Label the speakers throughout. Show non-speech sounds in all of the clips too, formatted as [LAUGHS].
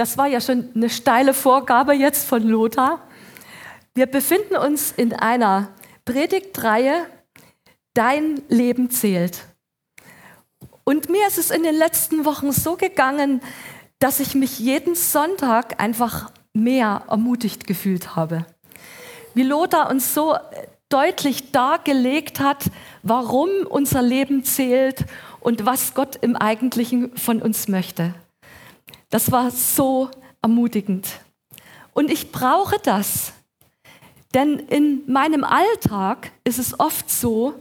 Speaker 1: Das war ja schon eine steile Vorgabe jetzt von Lothar. Wir befinden uns in einer Predigtreihe, Dein Leben zählt. Und mir ist es in den letzten Wochen so gegangen, dass ich mich jeden Sonntag einfach mehr ermutigt gefühlt habe. Wie Lothar uns so deutlich dargelegt hat, warum unser Leben zählt und was Gott im Eigentlichen von uns möchte. Das war so ermutigend. Und ich brauche das. Denn in meinem Alltag ist es oft so,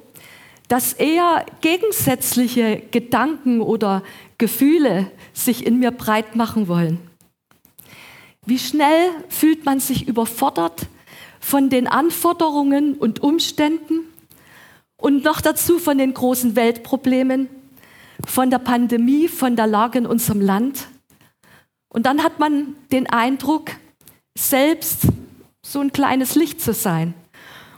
Speaker 1: dass eher gegensätzliche Gedanken oder Gefühle sich in mir breit machen wollen. Wie schnell fühlt man sich überfordert von den Anforderungen und Umständen und noch dazu von den großen Weltproblemen, von der Pandemie, von der Lage in unserem Land. Und dann hat man den Eindruck, selbst so ein kleines Licht zu sein.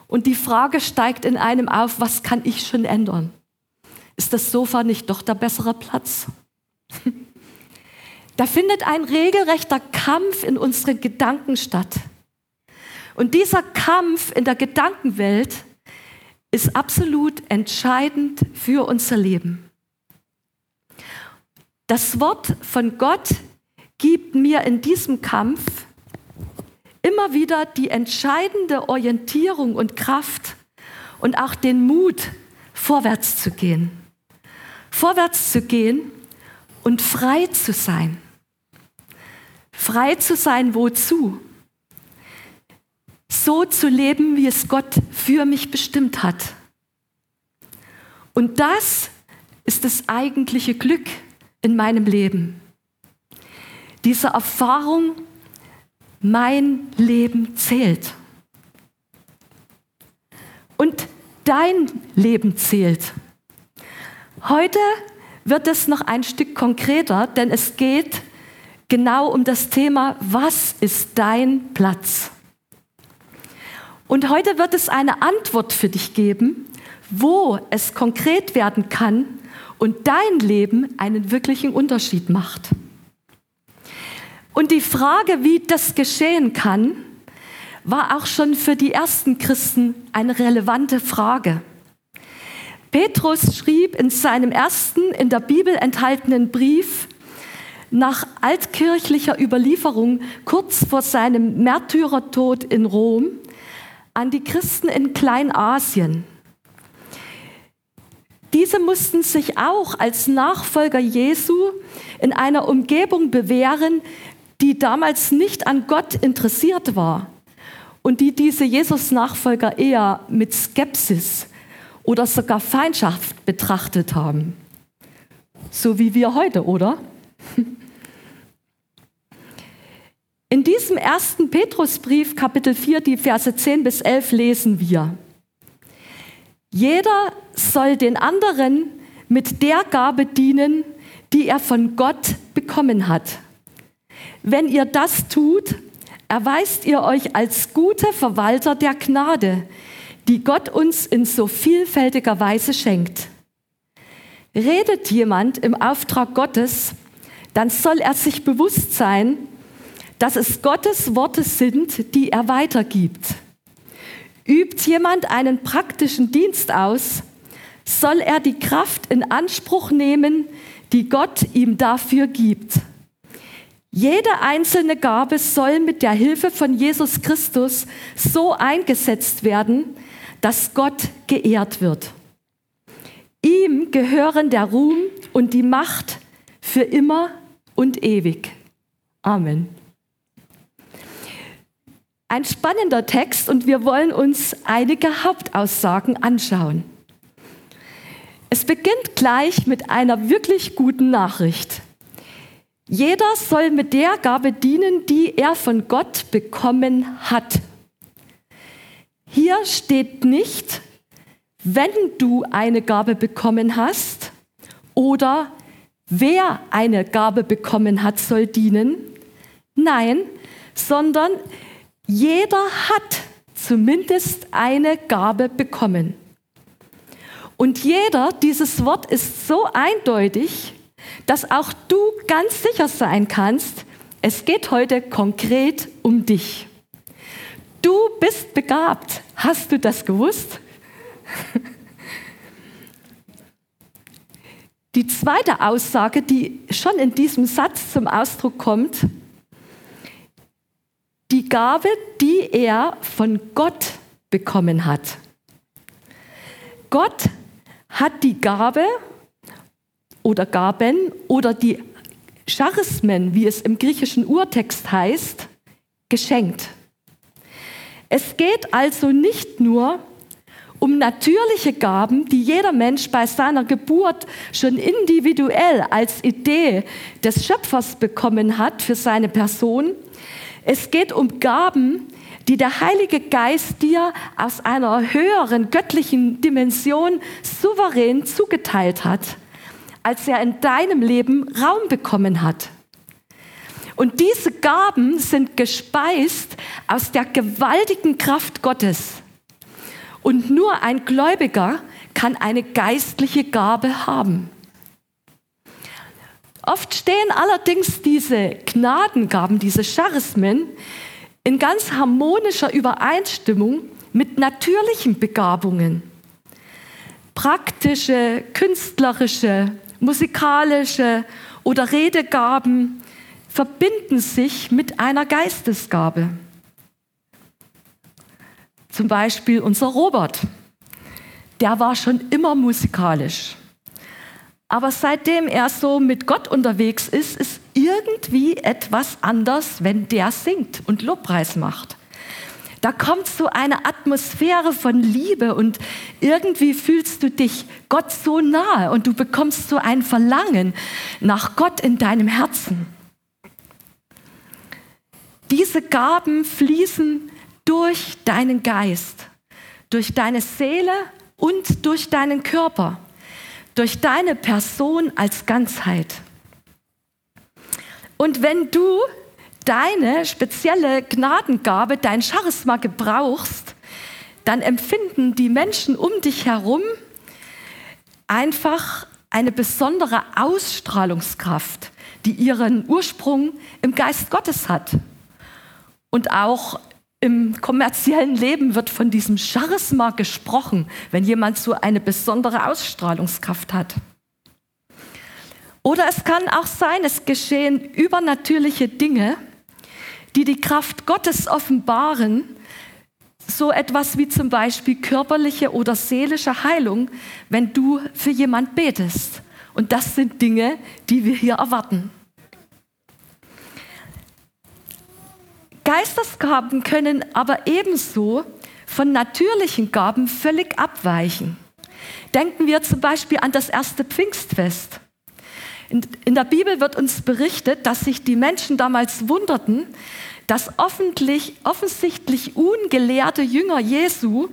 Speaker 1: Und die Frage steigt in einem auf, was kann ich schon ändern? Ist das Sofa nicht doch der bessere Platz? [LAUGHS] da findet ein regelrechter Kampf in unseren Gedanken statt. Und dieser Kampf in der Gedankenwelt ist absolut entscheidend für unser Leben. Das Wort von Gott gibt mir in diesem Kampf immer wieder die entscheidende Orientierung und Kraft und auch den Mut, vorwärts zu gehen. Vorwärts zu gehen und frei zu sein. Frei zu sein, wozu? So zu leben, wie es Gott für mich bestimmt hat. Und das ist das eigentliche Glück in meinem Leben. Diese Erfahrung, mein Leben zählt. Und dein Leben zählt. Heute wird es noch ein Stück konkreter, denn es geht genau um das Thema, was ist dein Platz? Und heute wird es eine Antwort für dich geben, wo es konkret werden kann und dein Leben einen wirklichen Unterschied macht. Und die Frage, wie das geschehen kann, war auch schon für die ersten Christen eine relevante Frage. Petrus schrieb in seinem ersten in der Bibel enthaltenen Brief nach altkirchlicher Überlieferung kurz vor seinem Märtyrertod in Rom an die Christen in Kleinasien. Diese mussten sich auch als Nachfolger Jesu in einer Umgebung bewähren, die damals nicht an Gott interessiert war und die diese Jesus-Nachfolger eher mit Skepsis oder sogar Feindschaft betrachtet haben. So wie wir heute, oder? In diesem ersten Petrusbrief, Kapitel 4, die Verse 10 bis 11 lesen wir, jeder soll den anderen mit der Gabe dienen, die er von Gott bekommen hat. Wenn ihr das tut, erweist ihr euch als gute Verwalter der Gnade, die Gott uns in so vielfältiger Weise schenkt. Redet jemand im Auftrag Gottes, dann soll er sich bewusst sein, dass es Gottes Worte sind, die er weitergibt. Übt jemand einen praktischen Dienst aus, soll er die Kraft in Anspruch nehmen, die Gott ihm dafür gibt. Jede einzelne Gabe soll mit der Hilfe von Jesus Christus so eingesetzt werden, dass Gott geehrt wird. Ihm gehören der Ruhm und die Macht für immer und ewig. Amen. Ein spannender Text und wir wollen uns einige Hauptaussagen anschauen. Es beginnt gleich mit einer wirklich guten Nachricht. Jeder soll mit der Gabe dienen, die er von Gott bekommen hat. Hier steht nicht, wenn du eine Gabe bekommen hast oder wer eine Gabe bekommen hat, soll dienen. Nein, sondern jeder hat zumindest eine Gabe bekommen. Und jeder, dieses Wort ist so eindeutig, dass auch du ganz sicher sein kannst, Es geht heute konkret um dich. Du bist begabt. Hast du das gewusst? [LAUGHS] Die zweite Aussage, die schon in diesem Satz zum Ausdruck kommt, die Gabe, die er von Gott bekommen hat. Gott hat die Gabe oder Gaben oder die Charismen, wie es im griechischen Urtext heißt, geschenkt. Es geht also nicht nur um natürliche Gaben, die jeder Mensch bei seiner Geburt schon individuell als Idee des Schöpfers bekommen hat für seine Person. Es geht um Gaben, die der Heilige Geist dir aus einer höheren göttlichen Dimension souverän zugeteilt hat, als er in deinem Leben Raum bekommen hat. Und diese Gaben sind gespeist aus der gewaltigen Kraft Gottes. Und nur ein Gläubiger kann eine geistliche Gabe haben. Oft stehen allerdings diese Gnadengaben, diese Charismen, in ganz harmonischer Übereinstimmung mit natürlichen Begabungen. Praktische, künstlerische, musikalische oder Redegaben verbinden sich mit einer Geistesgabe. Zum Beispiel unser Robert, der war schon immer musikalisch. Aber seitdem er so mit Gott unterwegs ist, ist irgendwie etwas anders, wenn der singt und Lobpreis macht. Da kommt so eine Atmosphäre von Liebe und irgendwie fühlst du dich Gott so nahe und du bekommst so ein Verlangen nach Gott in deinem Herzen. Diese Gaben fließen durch deinen Geist, durch deine Seele und durch deinen Körper, durch deine Person als Ganzheit. Und wenn du deine spezielle Gnadengabe, dein Charisma gebrauchst, dann empfinden die Menschen um dich herum einfach eine besondere Ausstrahlungskraft, die ihren Ursprung im Geist Gottes hat. Und auch im kommerziellen Leben wird von diesem Charisma gesprochen, wenn jemand so eine besondere Ausstrahlungskraft hat. Oder es kann auch sein, es geschehen übernatürliche Dinge, die die Kraft Gottes offenbaren, so etwas wie zum Beispiel körperliche oder seelische Heilung, wenn du für jemand betest. Und das sind Dinge, die wir hier erwarten. Geistesgaben können aber ebenso von natürlichen Gaben völlig abweichen. Denken wir zum Beispiel an das erste Pfingstfest. In, der Bibel wird uns berichtet, dass sich die Menschen damals wunderten, dass offensichtlich ungelehrte Jünger Jesu,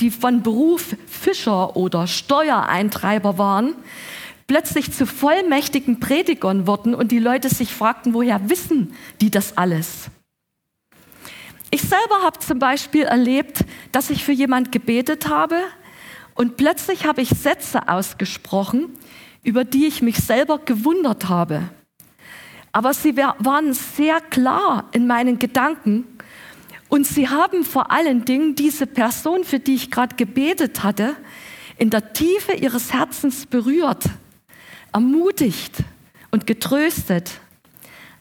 Speaker 1: die von Beruf Fischer oder Steuereintreiber waren, plötzlich zu vollmächtigen Predigern wurden und die Leute sich fragten, woher wissen die das alles? Ich selber habe zum Beispiel erlebt, dass ich für jemand gebetet habe und plötzlich habe ich Sätze ausgesprochen, über die ich mich selber gewundert habe. Aber sie waren sehr klar in meinen Gedanken und sie haben vor allen Dingen diese Person, für die ich gerade gebetet hatte, in der Tiefe ihres Herzens berührt, ermutigt und getröstet.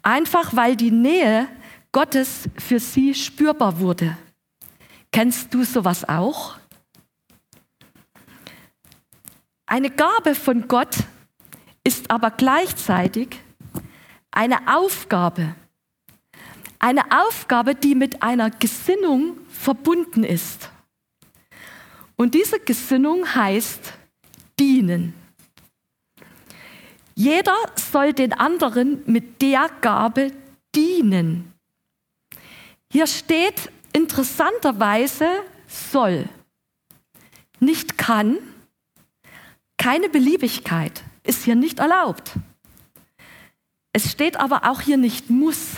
Speaker 1: Einfach weil die Nähe Gottes für sie spürbar wurde. Kennst du sowas auch? Eine Gabe von Gott ist aber gleichzeitig eine Aufgabe. Eine Aufgabe, die mit einer Gesinnung verbunden ist. Und diese Gesinnung heißt dienen. Jeder soll den anderen mit der Gabe dienen. Hier steht interessanterweise soll, nicht kann, keine Beliebigkeit ist hier nicht erlaubt. Es steht aber auch hier nicht muss.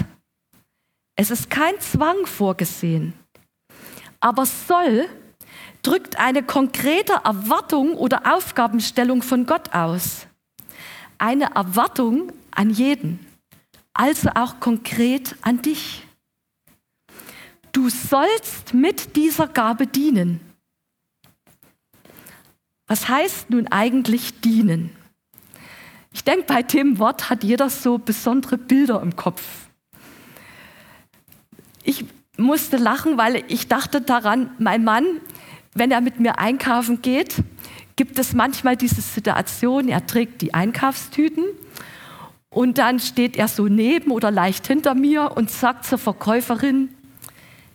Speaker 1: Es ist kein Zwang vorgesehen. Aber soll drückt eine konkrete Erwartung oder Aufgabenstellung von Gott aus. Eine Erwartung an jeden, also auch konkret an dich. Du sollst mit dieser Gabe dienen. Was heißt nun eigentlich dienen? Ich denke, bei dem Wort hat jeder so besondere Bilder im Kopf. Ich musste lachen, weil ich dachte daran, mein Mann, wenn er mit mir einkaufen geht, gibt es manchmal diese Situation, er trägt die Einkaufstüten und dann steht er so neben oder leicht hinter mir und sagt zur Verkäuferin,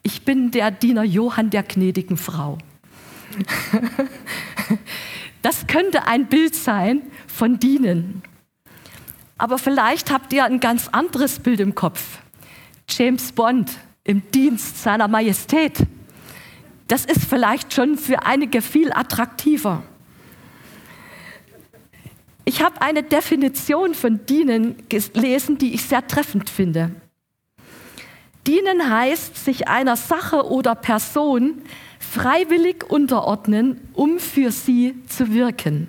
Speaker 1: ich bin der Diener Johann der gnädigen Frau. [LAUGHS] das könnte ein Bild sein von Dienen. Aber vielleicht habt ihr ein ganz anderes Bild im Kopf. James Bond im Dienst seiner Majestät. Das ist vielleicht schon für einige viel attraktiver. Ich habe eine Definition von Dienen gelesen, die ich sehr treffend finde. Dienen heißt, sich einer Sache oder Person freiwillig unterordnen, um für sie zu wirken.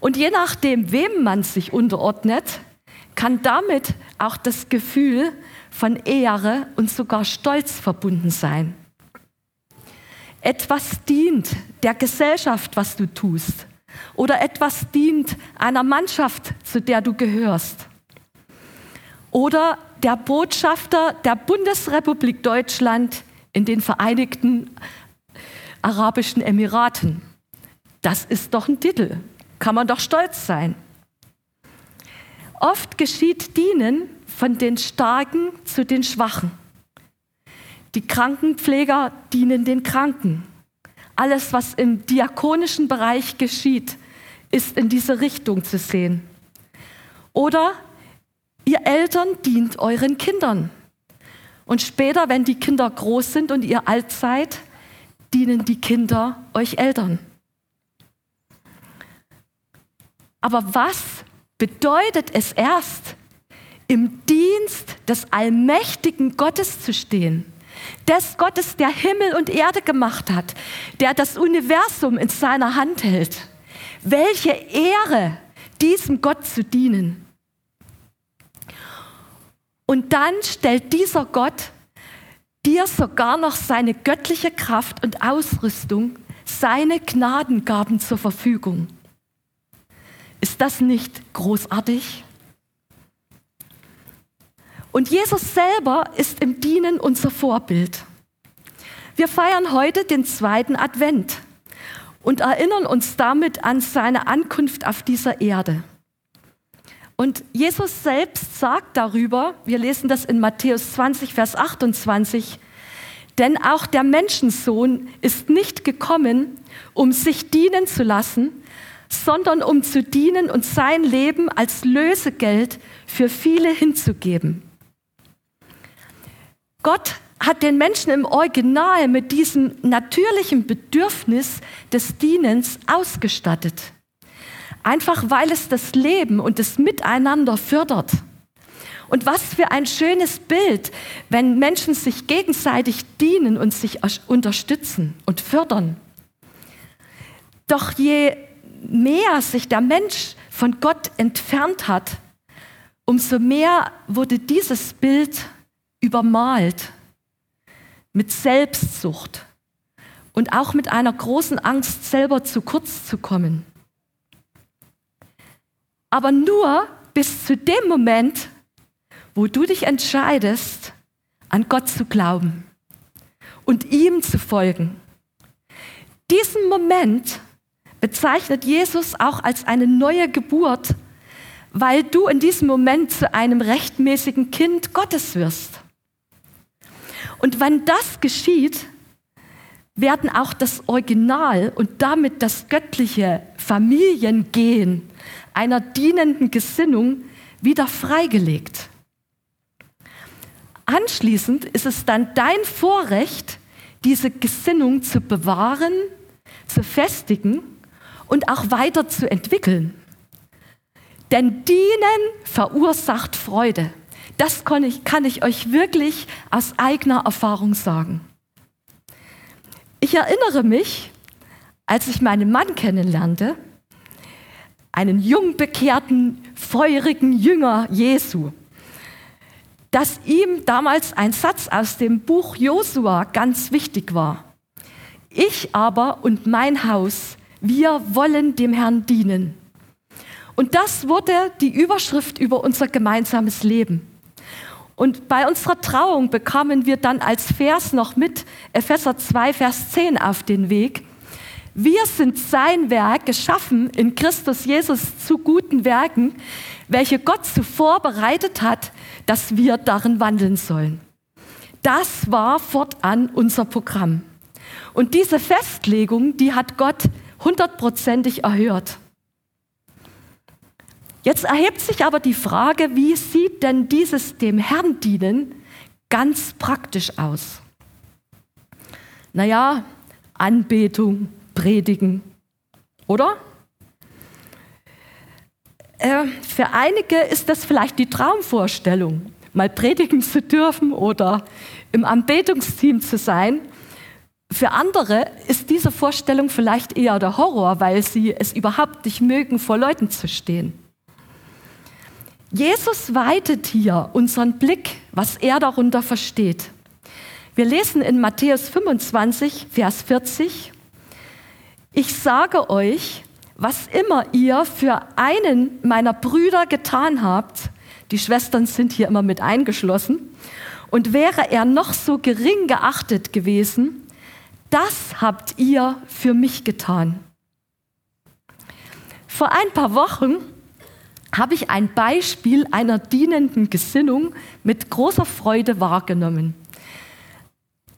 Speaker 1: Und je nachdem, wem man sich unterordnet, kann damit auch das Gefühl von Ehre und sogar Stolz verbunden sein. Etwas dient der Gesellschaft, was du tust, oder etwas dient einer Mannschaft, zu der du gehörst. Oder der Botschafter der Bundesrepublik Deutschland in den Vereinigten Arabischen Emiraten. Das ist doch ein Titel. Kann man doch stolz sein. Oft geschieht Dienen von den Starken zu den Schwachen. Die Krankenpfleger dienen den Kranken. Alles, was im diakonischen Bereich geschieht, ist in diese Richtung zu sehen. Oder ihr Eltern dient euren Kindern. Und später, wenn die Kinder groß sind und ihr alt seid, dienen die Kinder euch Eltern. Aber was bedeutet es erst, im Dienst des allmächtigen Gottes zu stehen? Des Gottes, der Himmel und Erde gemacht hat, der das Universum in seiner Hand hält. Welche Ehre, diesem Gott zu dienen. Und dann stellt dieser Gott dir sogar noch seine göttliche Kraft und Ausrüstung, seine Gnadengaben zur Verfügung. Ist das nicht großartig? Und Jesus selber ist im Dienen unser Vorbild. Wir feiern heute den zweiten Advent und erinnern uns damit an seine Ankunft auf dieser Erde. Und Jesus selbst sagt darüber, wir lesen das in Matthäus 20, Vers 28, denn auch der Menschensohn ist nicht gekommen, um sich dienen zu lassen, sondern um zu dienen und sein Leben als Lösegeld für viele hinzugeben. Gott hat den Menschen im Original mit diesem natürlichen Bedürfnis des Dienens ausgestattet. Einfach weil es das Leben und das Miteinander fördert. Und was für ein schönes Bild, wenn Menschen sich gegenseitig dienen und sich unterstützen und fördern. Doch je mehr sich der Mensch von Gott entfernt hat, umso mehr wurde dieses Bild übermalt mit Selbstsucht und auch mit einer großen Angst, selber zu kurz zu kommen. Aber nur bis zu dem Moment, wo du dich entscheidest, an Gott zu glauben und ihm zu folgen. Diesen Moment bezeichnet Jesus auch als eine neue Geburt, weil du in diesem Moment zu einem rechtmäßigen Kind Gottes wirst. Und wenn das geschieht, werden auch das Original und damit das göttliche Familiengehen einer dienenden Gesinnung wieder freigelegt. Anschließend ist es dann dein Vorrecht, diese Gesinnung zu bewahren, zu festigen und auch weiter zu entwickeln. Denn Dienen verursacht Freude. Das kann ich, kann ich euch wirklich aus eigener Erfahrung sagen. Ich erinnere mich, als ich meinen Mann kennenlernte, einen jung bekehrten, feurigen Jünger Jesu, dass ihm damals ein Satz aus dem Buch Josua ganz wichtig war. Ich aber und mein Haus, wir wollen dem Herrn dienen. Und das wurde die Überschrift über unser gemeinsames Leben. Und bei unserer Trauung bekamen wir dann als Vers noch mit Epheser 2, Vers 10 auf den Weg. Wir sind sein Werk, geschaffen in Christus Jesus zu guten Werken, welche Gott zuvor bereitet hat, dass wir darin wandeln sollen. Das war fortan unser Programm. Und diese Festlegung, die hat Gott hundertprozentig erhört. Jetzt erhebt sich aber die Frage, wie sieht denn dieses dem Herrn dienen ganz praktisch aus? Naja, Anbetung, Predigen, oder? Äh, für einige ist das vielleicht die Traumvorstellung, mal predigen zu dürfen oder im Anbetungsteam zu sein. Für andere ist diese Vorstellung vielleicht eher der Horror, weil sie es überhaupt nicht mögen, vor Leuten zu stehen. Jesus weitet hier unseren Blick, was er darunter versteht. Wir lesen in Matthäus 25, Vers 40, ich sage euch, was immer ihr für einen meiner Brüder getan habt, die Schwestern sind hier immer mit eingeschlossen, und wäre er noch so gering geachtet gewesen, das habt ihr für mich getan. Vor ein paar Wochen habe ich ein Beispiel einer dienenden Gesinnung mit großer Freude wahrgenommen.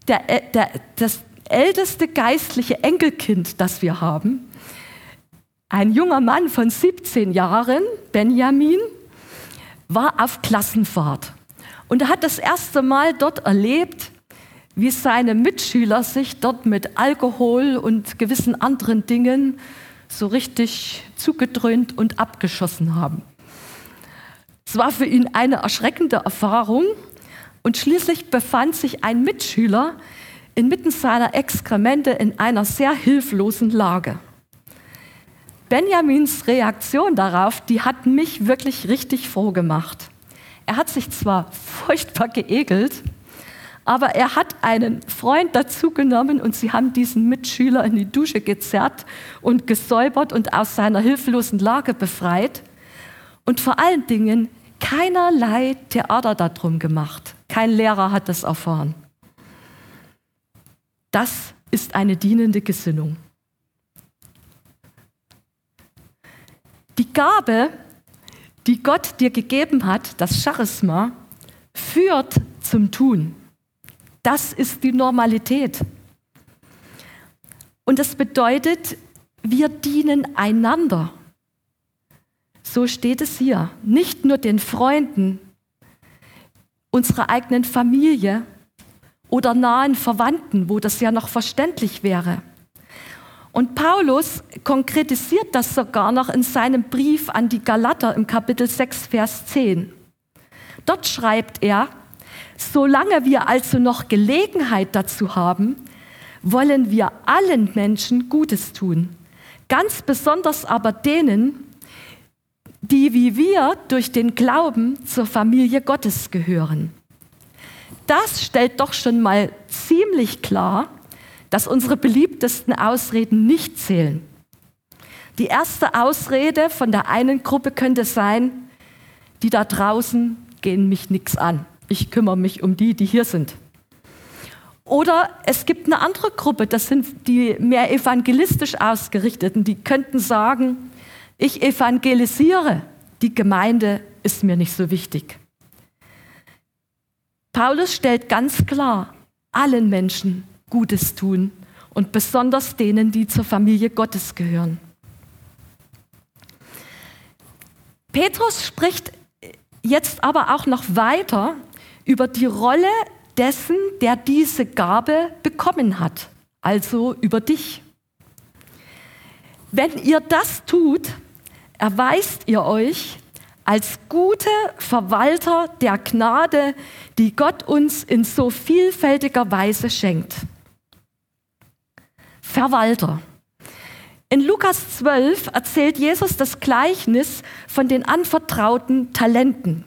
Speaker 1: Der, äh, der, das älteste geistliche Enkelkind, das wir haben, ein junger Mann von 17 Jahren, Benjamin, war auf Klassenfahrt. Und er hat das erste Mal dort erlebt, wie seine Mitschüler sich dort mit Alkohol und gewissen anderen Dingen so richtig zugedröhnt und abgeschossen haben. Es war für ihn eine erschreckende Erfahrung und schließlich befand sich ein Mitschüler inmitten seiner Exkremente in einer sehr hilflosen Lage. Benjamins Reaktion darauf, die hat mich wirklich richtig froh gemacht. Er hat sich zwar furchtbar geekelt, aber er hat einen Freund dazugenommen und sie haben diesen Mitschüler in die Dusche gezerrt und gesäubert und aus seiner hilflosen Lage befreit. Und vor allen Dingen keinerlei Theater darum gemacht. Kein Lehrer hat das erfahren. Das ist eine dienende Gesinnung. Die Gabe, die Gott dir gegeben hat, das Charisma, führt zum Tun. Das ist die Normalität. Und das bedeutet, wir dienen einander. So steht es hier. Nicht nur den Freunden, unserer eigenen Familie oder nahen Verwandten, wo das ja noch verständlich wäre. Und Paulus konkretisiert das sogar noch in seinem Brief an die Galater im Kapitel 6, Vers 10. Dort schreibt er, Solange wir also noch Gelegenheit dazu haben, wollen wir allen Menschen Gutes tun, ganz besonders aber denen, die wie wir durch den Glauben zur Familie Gottes gehören. Das stellt doch schon mal ziemlich klar, dass unsere beliebtesten Ausreden nicht zählen. Die erste Ausrede von der einen Gruppe könnte sein, die da draußen gehen mich nichts an ich kümmere mich um die, die hier sind. Oder es gibt eine andere Gruppe, das sind die mehr evangelistisch ausgerichteten, die könnten sagen, ich evangelisiere, die Gemeinde ist mir nicht so wichtig. Paulus stellt ganz klar, allen Menschen Gutes tun und besonders denen, die zur Familie Gottes gehören. Petrus spricht jetzt aber auch noch weiter über die Rolle dessen, der diese Gabe bekommen hat, also über dich. Wenn ihr das tut, erweist ihr euch als gute Verwalter der Gnade, die Gott uns in so vielfältiger Weise schenkt. Verwalter. In Lukas 12 erzählt Jesus das Gleichnis von den anvertrauten Talenten.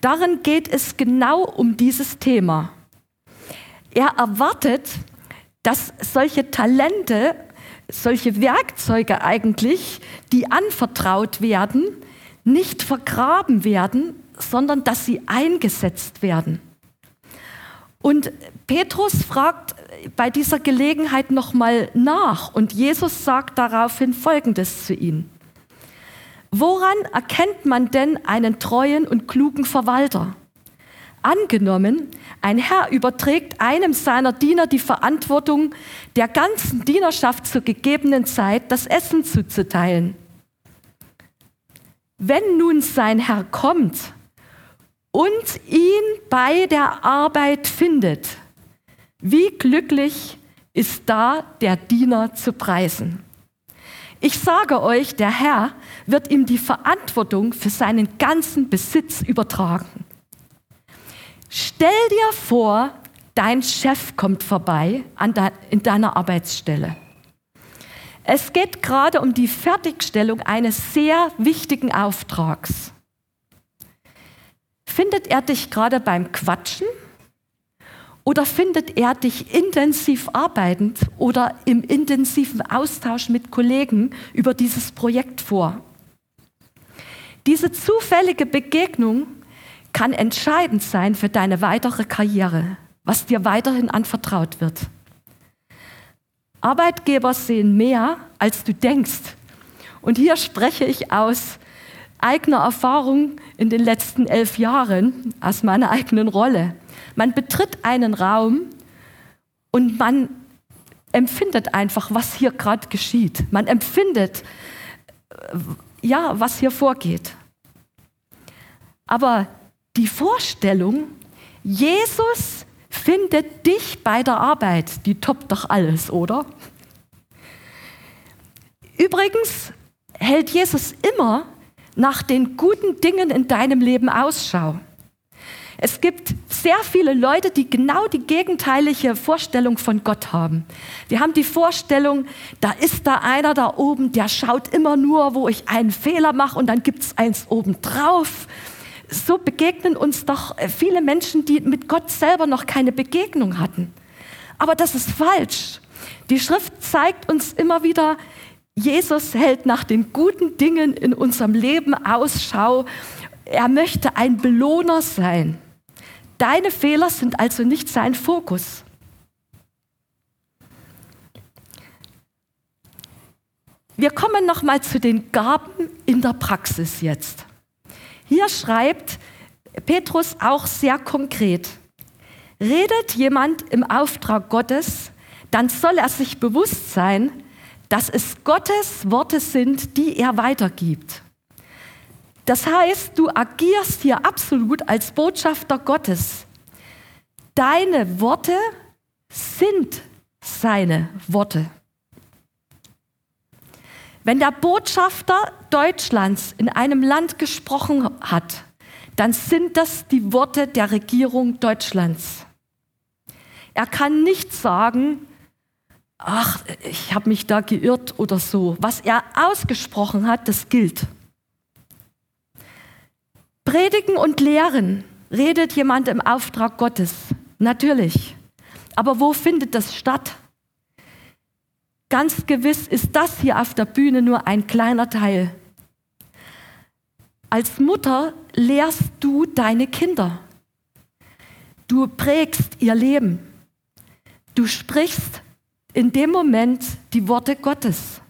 Speaker 1: Darin geht es genau um dieses Thema. Er erwartet, dass solche Talente, solche Werkzeuge eigentlich, die anvertraut werden, nicht vergraben werden, sondern dass sie eingesetzt werden. Und Petrus fragt bei dieser Gelegenheit nochmal nach und Jesus sagt daraufhin Folgendes zu ihm. Woran erkennt man denn einen treuen und klugen Verwalter? Angenommen, ein Herr überträgt einem seiner Diener die Verantwortung, der ganzen Dienerschaft zur gegebenen Zeit das Essen zuzuteilen. Wenn nun sein Herr kommt und ihn bei der Arbeit findet, wie glücklich ist da der Diener zu preisen. Ich sage euch, der Herr wird ihm die Verantwortung für seinen ganzen Besitz übertragen. Stell dir vor, dein Chef kommt vorbei in deiner Arbeitsstelle. Es geht gerade um die Fertigstellung eines sehr wichtigen Auftrags. Findet er dich gerade beim Quatschen oder findet er dich intensiv arbeitend oder im intensiven Austausch mit Kollegen über dieses Projekt vor? Diese zufällige Begegnung kann entscheidend sein für deine weitere Karriere, was dir weiterhin anvertraut wird. Arbeitgeber sehen mehr, als du denkst. Und hier spreche ich aus eigener Erfahrung in den letzten elf Jahren, aus meiner eigenen Rolle. Man betritt einen Raum und man empfindet einfach, was hier gerade geschieht. Man empfindet, äh, ja, was hier vorgeht. Aber die Vorstellung, Jesus findet dich bei der Arbeit, die toppt doch alles, oder? Übrigens hält Jesus immer nach den guten Dingen in deinem Leben Ausschau. Es gibt sehr viele Leute, die genau die gegenteilige Vorstellung von Gott haben. Die haben die Vorstellung, da ist da einer da oben, der schaut immer nur, wo ich einen Fehler mache und dann gibt es eins oben drauf. So begegnen uns doch viele Menschen, die mit Gott selber noch keine Begegnung hatten. Aber das ist falsch. Die Schrift zeigt uns immer wieder, Jesus hält nach den guten Dingen in unserem Leben Ausschau. Er möchte ein Belohner sein. Deine Fehler sind also nicht sein Fokus. Wir kommen noch mal zu den Gaben in der Praxis jetzt. Hier schreibt Petrus auch sehr konkret: Redet jemand im Auftrag Gottes, dann soll er sich bewusst sein, dass es Gottes Worte sind, die er weitergibt. Das heißt, du agierst hier absolut als Botschafter Gottes. Deine Worte sind seine Worte. Wenn der Botschafter Deutschlands in einem Land gesprochen hat, dann sind das die Worte der Regierung Deutschlands. Er kann nicht sagen, ach, ich habe mich da geirrt oder so. Was er ausgesprochen hat, das gilt. Predigen und lehren redet jemand im Auftrag Gottes. Natürlich. Aber wo findet das statt? Ganz gewiss ist das hier auf der Bühne nur ein kleiner Teil. Als Mutter lehrst du deine Kinder. Du prägst ihr Leben. Du sprichst in dem Moment die Worte Gottes.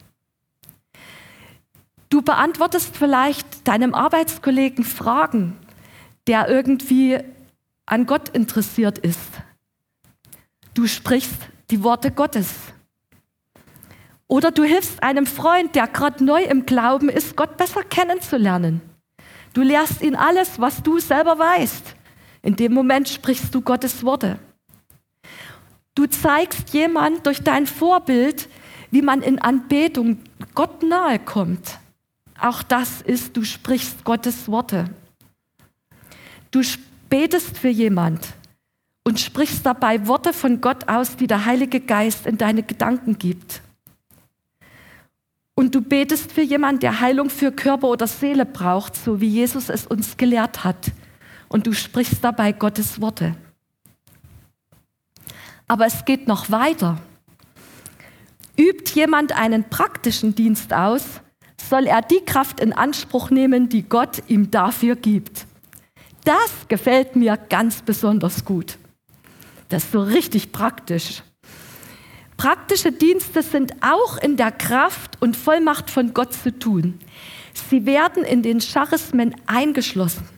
Speaker 1: Du beantwortest vielleicht deinem Arbeitskollegen Fragen, der irgendwie an Gott interessiert ist. Du sprichst die Worte Gottes. Oder du hilfst einem Freund, der gerade neu im Glauben ist, Gott besser kennenzulernen. Du lehrst ihn alles, was du selber weißt. In dem Moment sprichst du Gottes Worte. Du zeigst jemand durch dein Vorbild, wie man in Anbetung Gott nahe kommt. Auch das ist, du sprichst Gottes Worte. Du betest für jemand und sprichst dabei Worte von Gott aus, die der Heilige Geist in deine Gedanken gibt. Und du betest für jemanden, der Heilung für Körper oder Seele braucht, so wie Jesus es uns gelehrt hat. Und du sprichst dabei Gottes Worte. Aber es geht noch weiter. Übt jemand einen praktischen Dienst aus, soll er die Kraft in Anspruch nehmen, die Gott ihm dafür gibt. Das gefällt mir ganz besonders gut. Das ist so richtig praktisch. Praktische Dienste sind auch in der Kraft und Vollmacht von Gott zu tun. Sie werden in den Charismen eingeschlossen.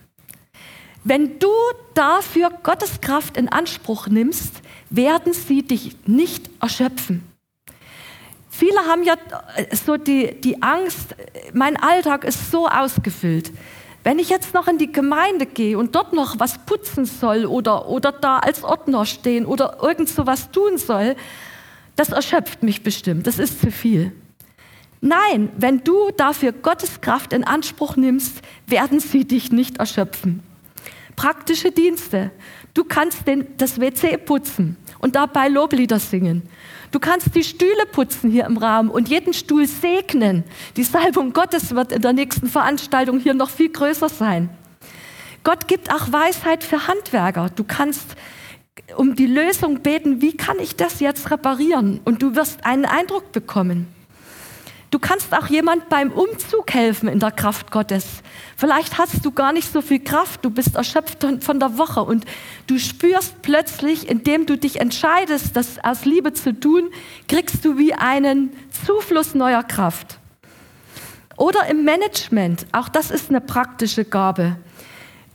Speaker 1: Wenn du dafür Gottes Kraft in Anspruch nimmst, werden sie dich nicht erschöpfen. Viele haben ja so die, die Angst, mein Alltag ist so ausgefüllt. Wenn ich jetzt noch in die Gemeinde gehe und dort noch was putzen soll oder, oder da als Ordner stehen oder irgend so was tun soll, das erschöpft mich bestimmt, das ist zu viel. Nein, wenn du dafür Gottes Kraft in Anspruch nimmst, werden sie dich nicht erschöpfen. Praktische Dienste. Du kannst den, das WC putzen und dabei Loblieder singen. Du kannst die Stühle putzen hier im Raum und jeden Stuhl segnen. Die Salbung Gottes wird in der nächsten Veranstaltung hier noch viel größer sein. Gott gibt auch Weisheit für Handwerker. Du kannst um die Lösung beten, wie kann ich das jetzt reparieren? Und du wirst einen Eindruck bekommen. Du kannst auch jemand beim Umzug helfen in der Kraft Gottes. Vielleicht hast du gar nicht so viel Kraft, du bist erschöpft von der Woche und du spürst plötzlich, indem du dich entscheidest, das aus Liebe zu tun, kriegst du wie einen Zufluss neuer Kraft. Oder im Management, auch das ist eine praktische Gabe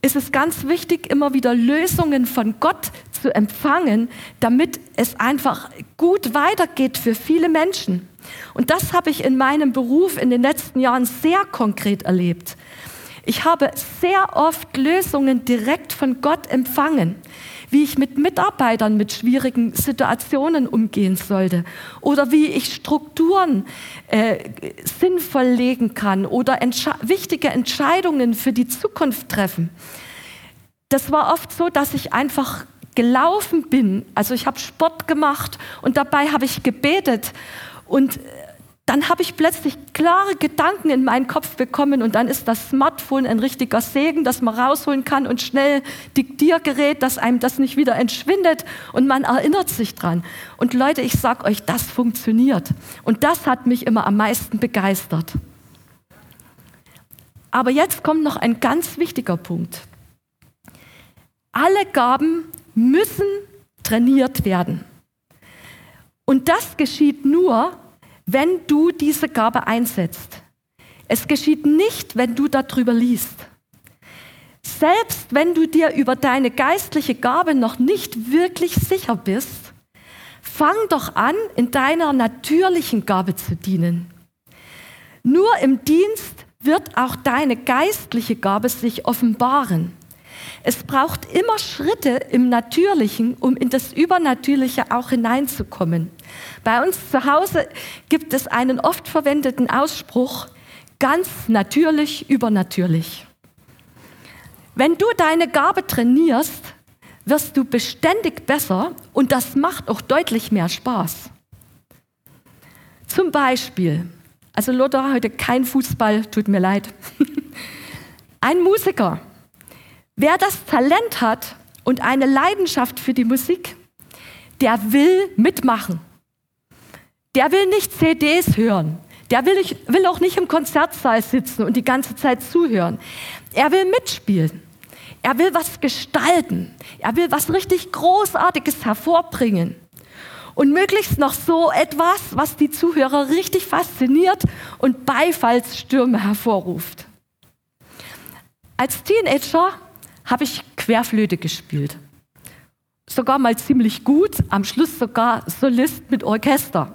Speaker 1: ist es ganz wichtig, immer wieder Lösungen von Gott zu empfangen, damit es einfach gut weitergeht für viele Menschen. Und das habe ich in meinem Beruf in den letzten Jahren sehr konkret erlebt. Ich habe sehr oft Lösungen direkt von Gott empfangen, wie ich mit Mitarbeitern mit schwierigen Situationen umgehen sollte oder wie ich Strukturen äh, sinnvoll legen kann oder entsche wichtige Entscheidungen für die Zukunft treffen. Das war oft so, dass ich einfach gelaufen bin. Also ich habe Sport gemacht und dabei habe ich gebetet und äh, dann habe ich plötzlich klare Gedanken in meinen Kopf bekommen und dann ist das Smartphone ein richtiger Segen, das man rausholen kann und schnell Diktiergerät, dass einem das nicht wieder entschwindet und man erinnert sich dran. Und Leute, ich sag euch, das funktioniert und das hat mich immer am meisten begeistert. Aber jetzt kommt noch ein ganz wichtiger Punkt. Alle Gaben müssen trainiert werden. Und das geschieht nur, wenn du diese Gabe einsetzt. Es geschieht nicht, wenn du darüber liest. Selbst wenn du dir über deine geistliche Gabe noch nicht wirklich sicher bist, fang doch an, in deiner natürlichen Gabe zu dienen. Nur im Dienst wird auch deine geistliche Gabe sich offenbaren. Es braucht immer Schritte im Natürlichen, um in das Übernatürliche auch hineinzukommen. Bei uns zu Hause gibt es einen oft verwendeten Ausspruch, ganz natürlich, übernatürlich. Wenn du deine Gabe trainierst, wirst du beständig besser und das macht auch deutlich mehr Spaß. Zum Beispiel, also Lothar heute kein Fußball, tut mir leid. [LAUGHS] Ein Musiker Wer das Talent hat und eine Leidenschaft für die Musik, der will mitmachen. Der will nicht CDs hören. Der will, nicht, will auch nicht im Konzertsaal sitzen und die ganze Zeit zuhören. Er will mitspielen. Er will was gestalten. Er will was richtig Großartiges hervorbringen. Und möglichst noch so etwas, was die Zuhörer richtig fasziniert und Beifallsstürme hervorruft. Als Teenager habe ich Querflöte gespielt. Sogar mal ziemlich gut, am Schluss sogar Solist mit Orchester.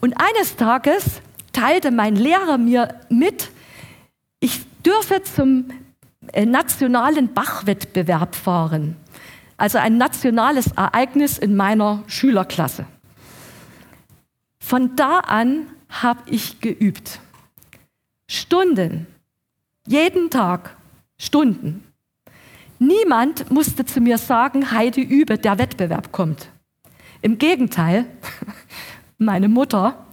Speaker 1: Und eines Tages teilte mein Lehrer mir mit, ich dürfe zum äh, nationalen Bachwettbewerb fahren. Also ein nationales Ereignis in meiner Schülerklasse. Von da an habe ich geübt. Stunden, jeden Tag, Stunden. Niemand musste zu mir sagen, Heidi übe, der Wettbewerb kommt. Im Gegenteil, [LAUGHS] meine Mutter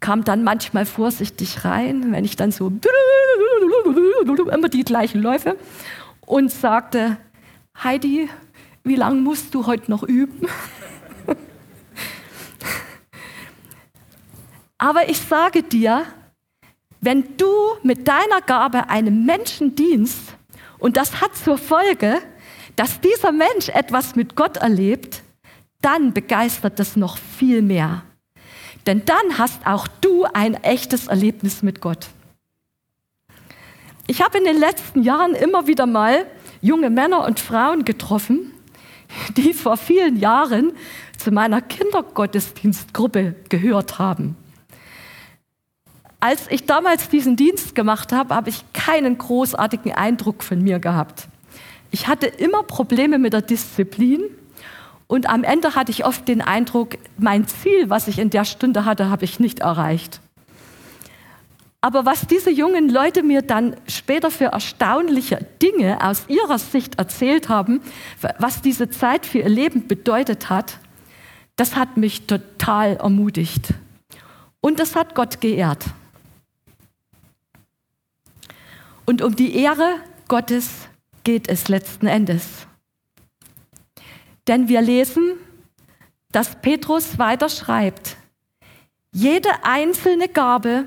Speaker 1: kam dann manchmal vorsichtig rein, wenn ich dann so [LAUGHS] immer die gleichen Läufe und sagte, Heidi, wie lange musst du heute noch üben? [LAUGHS] Aber ich sage dir, wenn du mit deiner Gabe einem Menschen dienst und das hat zur Folge, dass dieser Mensch etwas mit Gott erlebt, dann begeistert das noch viel mehr. Denn dann hast auch du ein echtes Erlebnis mit Gott. Ich habe in den letzten Jahren immer wieder mal junge Männer und Frauen getroffen, die vor vielen Jahren zu meiner Kindergottesdienstgruppe gehört haben. Als ich damals diesen Dienst gemacht habe, habe ich keinen großartigen Eindruck von mir gehabt. Ich hatte immer Probleme mit der Disziplin und am Ende hatte ich oft den Eindruck, mein Ziel, was ich in der Stunde hatte, habe ich nicht erreicht. Aber was diese jungen Leute mir dann später für erstaunliche Dinge aus ihrer Sicht erzählt haben, was diese Zeit für ihr Leben bedeutet hat, das hat mich total ermutigt. Und das hat Gott geehrt. Und um die Ehre Gottes geht es letzten Endes. Denn wir lesen, dass Petrus weiter schreibt, jede einzelne Gabe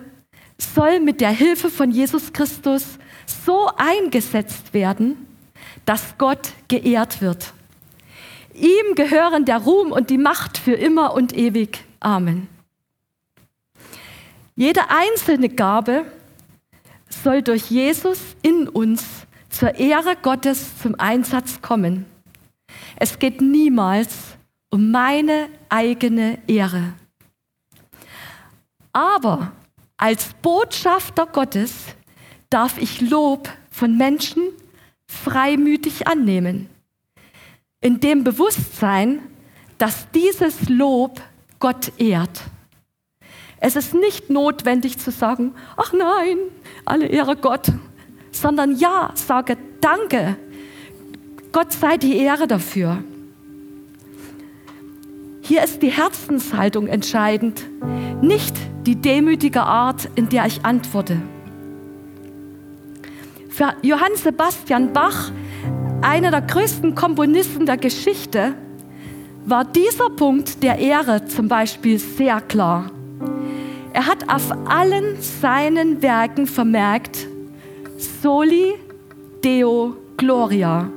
Speaker 1: soll mit der Hilfe von Jesus Christus so eingesetzt werden, dass Gott geehrt wird. Ihm gehören der Ruhm und die Macht für immer und ewig. Amen. Jede einzelne Gabe soll durch Jesus in uns zur Ehre Gottes zum Einsatz kommen. Es geht niemals um meine eigene Ehre. Aber als Botschafter Gottes darf ich Lob von Menschen freimütig annehmen. In dem Bewusstsein, dass dieses Lob Gott ehrt. Es ist nicht notwendig zu sagen, ach nein, alle Ehre Gott, sondern ja, sage Danke, Gott sei die Ehre dafür. Hier ist die Herzenshaltung entscheidend, nicht die demütige Art, in der ich antworte. Für Johann Sebastian Bach, einer der größten Komponisten der Geschichte, war dieser Punkt der Ehre zum Beispiel sehr klar. Er hat auf allen seinen Werken vermerkt, Soli Deo Gloria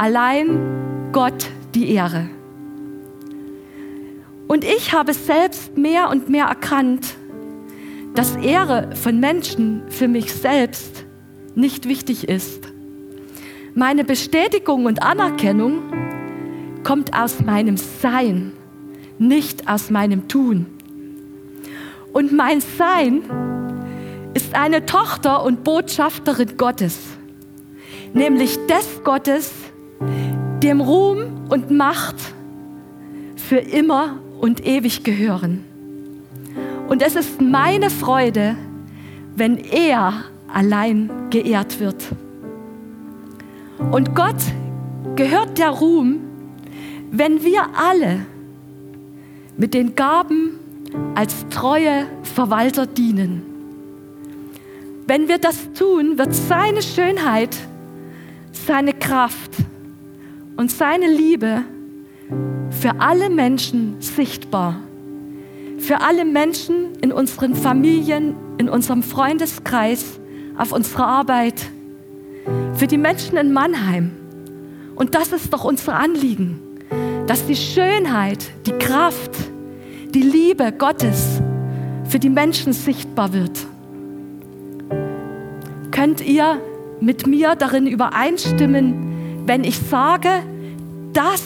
Speaker 1: allein Gott die Ehre. Und ich habe selbst mehr und mehr erkannt, dass Ehre von Menschen für mich selbst nicht wichtig ist. Meine Bestätigung und Anerkennung kommt aus meinem Sein, nicht aus meinem Tun. Und mein Sein ist eine Tochter und Botschafterin Gottes, nämlich des Gottes, dem Ruhm und Macht für immer und ewig gehören. Und es ist meine Freude, wenn er allein geehrt wird. Und Gott gehört der Ruhm, wenn wir alle mit den Gaben als treue Verwalter dienen. Wenn wir das tun, wird seine Schönheit, seine Kraft, und seine Liebe für alle Menschen sichtbar. Für alle Menschen in unseren Familien, in unserem Freundeskreis, auf unserer Arbeit. Für die Menschen in Mannheim. Und das ist doch unser Anliegen, dass die Schönheit, die Kraft, die Liebe Gottes für die Menschen sichtbar wird. Könnt ihr mit mir darin übereinstimmen, wenn ich sage, das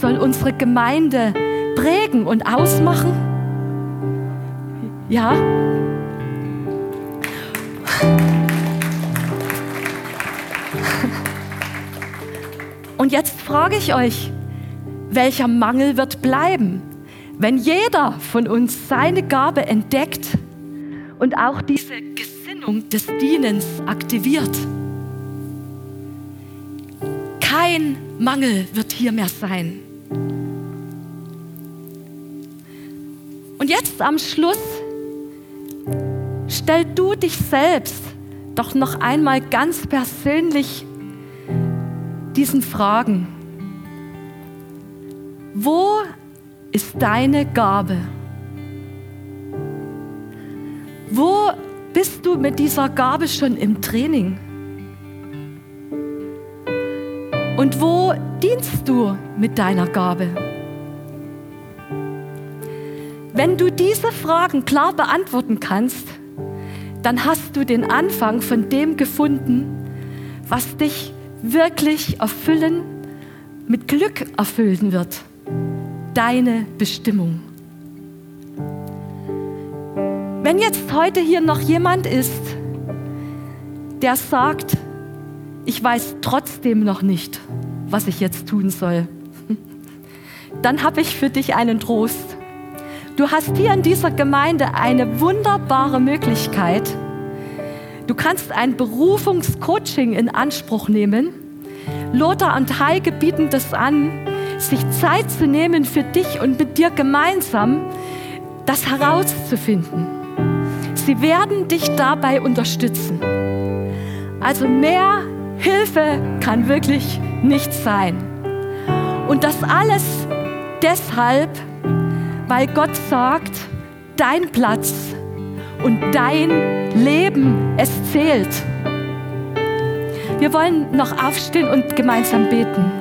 Speaker 1: soll unsere Gemeinde prägen und ausmachen? Ja? Und jetzt frage ich euch, welcher Mangel wird bleiben, wenn jeder von uns seine Gabe entdeckt und auch diese Gesinnung des Dienens aktiviert? Kein Mangel wird hier mehr sein. Und jetzt am Schluss stell du dich selbst doch noch einmal ganz persönlich diesen Fragen. Wo ist deine Gabe? Wo bist du mit dieser Gabe schon im Training? Und wo dienst du mit deiner Gabe? Wenn du diese Fragen klar beantworten kannst, dann hast du den Anfang von dem gefunden, was dich wirklich erfüllen, mit Glück erfüllen wird. Deine Bestimmung. Wenn jetzt heute hier noch jemand ist, der sagt, ich weiß trotzdem noch nicht, was ich jetzt tun soll, [LAUGHS] dann habe ich für dich einen Trost. Du hast hier in dieser Gemeinde eine wunderbare Möglichkeit. Du kannst ein Berufungscoaching in Anspruch nehmen. Lothar und Heike bieten das an, sich Zeit zu nehmen für dich und mit dir gemeinsam das herauszufinden. Sie werden dich dabei unterstützen. Also mehr Hilfe kann wirklich nicht sein. Und das alles deshalb, weil Gott sagt, dein Platz und dein Leben, es zählt. Wir wollen noch aufstehen und gemeinsam beten.